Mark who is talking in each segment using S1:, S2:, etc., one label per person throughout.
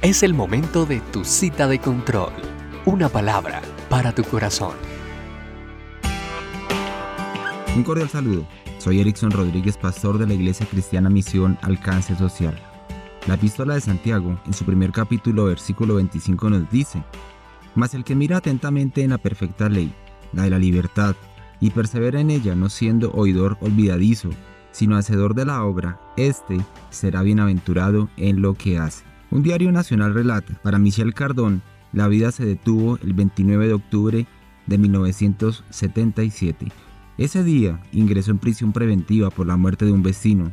S1: Es el momento de tu cita de control. Una palabra para tu corazón.
S2: Un cordial saludo. Soy Erickson Rodríguez, pastor de la Iglesia Cristiana Misión Alcance Social. La epístola de Santiago, en su primer capítulo, versículo 25, nos dice, Mas el que mira atentamente en la perfecta ley, la de la libertad, y persevera en ella, no siendo oidor olvidadizo, sino hacedor de la obra, éste será bienaventurado en lo que hace. Un diario nacional relata, para Michel Cardón, la vida se detuvo el 29 de octubre de 1977. Ese día ingresó en prisión preventiva por la muerte de un vecino,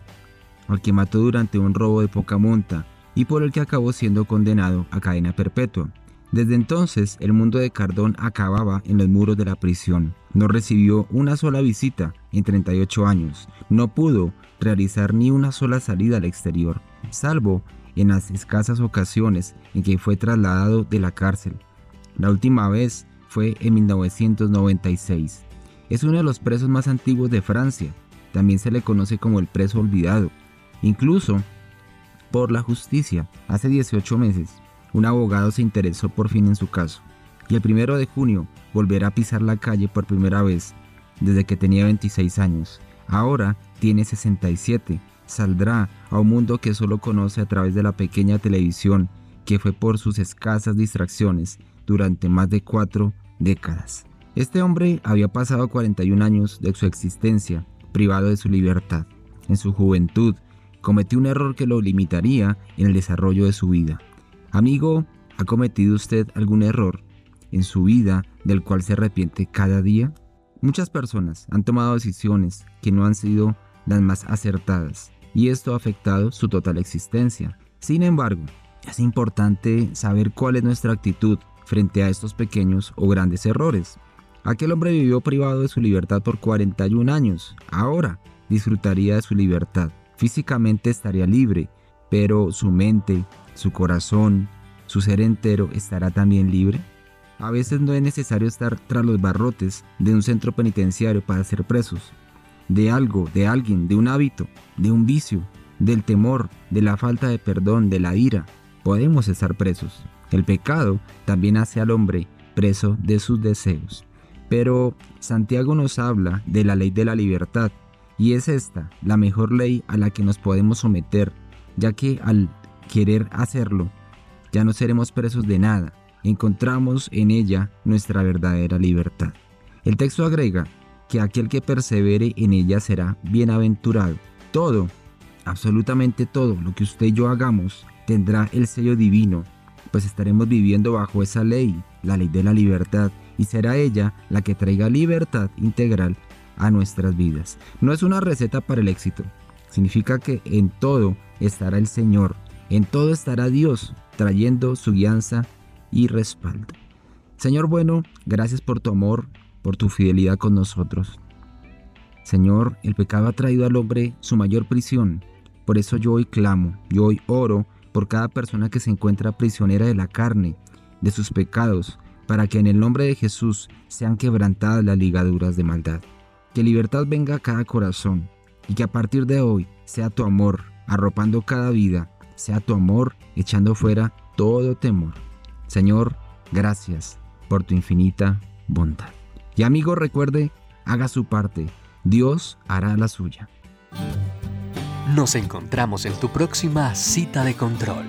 S2: al que mató durante un robo de poca monta y por el que acabó siendo condenado a cadena perpetua. Desde entonces, el mundo de Cardón acababa en los muros de la prisión. No recibió una sola visita en 38 años. No pudo realizar ni una sola salida al exterior, salvo en las escasas ocasiones en que fue trasladado de la cárcel. La última vez fue en 1996. Es uno de los presos más antiguos de Francia. También se le conoce como el preso olvidado. Incluso por la justicia, hace 18 meses, un abogado se interesó por fin en su caso. Y el primero de junio volverá a pisar la calle por primera vez desde que tenía 26 años. Ahora tiene 67 saldrá a un mundo que solo conoce a través de la pequeña televisión que fue por sus escasas distracciones durante más de cuatro décadas. Este hombre había pasado 41 años de su existencia privado de su libertad. En su juventud cometió un error que lo limitaría en el desarrollo de su vida. Amigo, ¿ha cometido usted algún error en su vida del cual se arrepiente cada día? Muchas personas han tomado decisiones que no han sido las más acertadas y esto ha afectado su total existencia. Sin embargo, es importante saber cuál es nuestra actitud frente a estos pequeños o grandes errores. Aquel hombre vivió privado de su libertad por 41 años. Ahora disfrutaría de su libertad. Físicamente estaría libre, pero su mente, su corazón, su ser entero estará también libre. A veces no es necesario estar tras los barrotes de un centro penitenciario para ser presos de algo, de alguien, de un hábito, de un vicio, del temor, de la falta de perdón, de la ira, podemos estar presos. El pecado también hace al hombre preso de sus deseos. Pero Santiago nos habla de la ley de la libertad, y es esta la mejor ley a la que nos podemos someter, ya que al querer hacerlo, ya no seremos presos de nada, encontramos en ella nuestra verdadera libertad. El texto agrega, que aquel que persevere en ella será bienaventurado. Todo, absolutamente todo lo que usted y yo hagamos tendrá el sello divino, pues estaremos viviendo bajo esa ley, la ley de la libertad, y será ella la que traiga libertad integral a nuestras vidas. No es una receta para el éxito, significa que en todo estará el Señor, en todo estará Dios trayendo su guianza y respaldo. Señor bueno, gracias por tu amor, por tu fidelidad con nosotros. Señor, el pecado ha traído al hombre su mayor prisión. Por eso yo hoy clamo, yo hoy oro por cada persona que se encuentra prisionera de la carne, de sus pecados, para que en el nombre de Jesús sean quebrantadas las ligaduras de maldad. Que libertad venga a cada corazón y que a partir de hoy sea tu amor arropando cada vida, sea tu amor echando fuera todo temor. Señor, gracias por tu infinita bondad. Y amigo, recuerde, haga su parte, Dios hará la suya.
S1: Nos encontramos en tu próxima cita de control.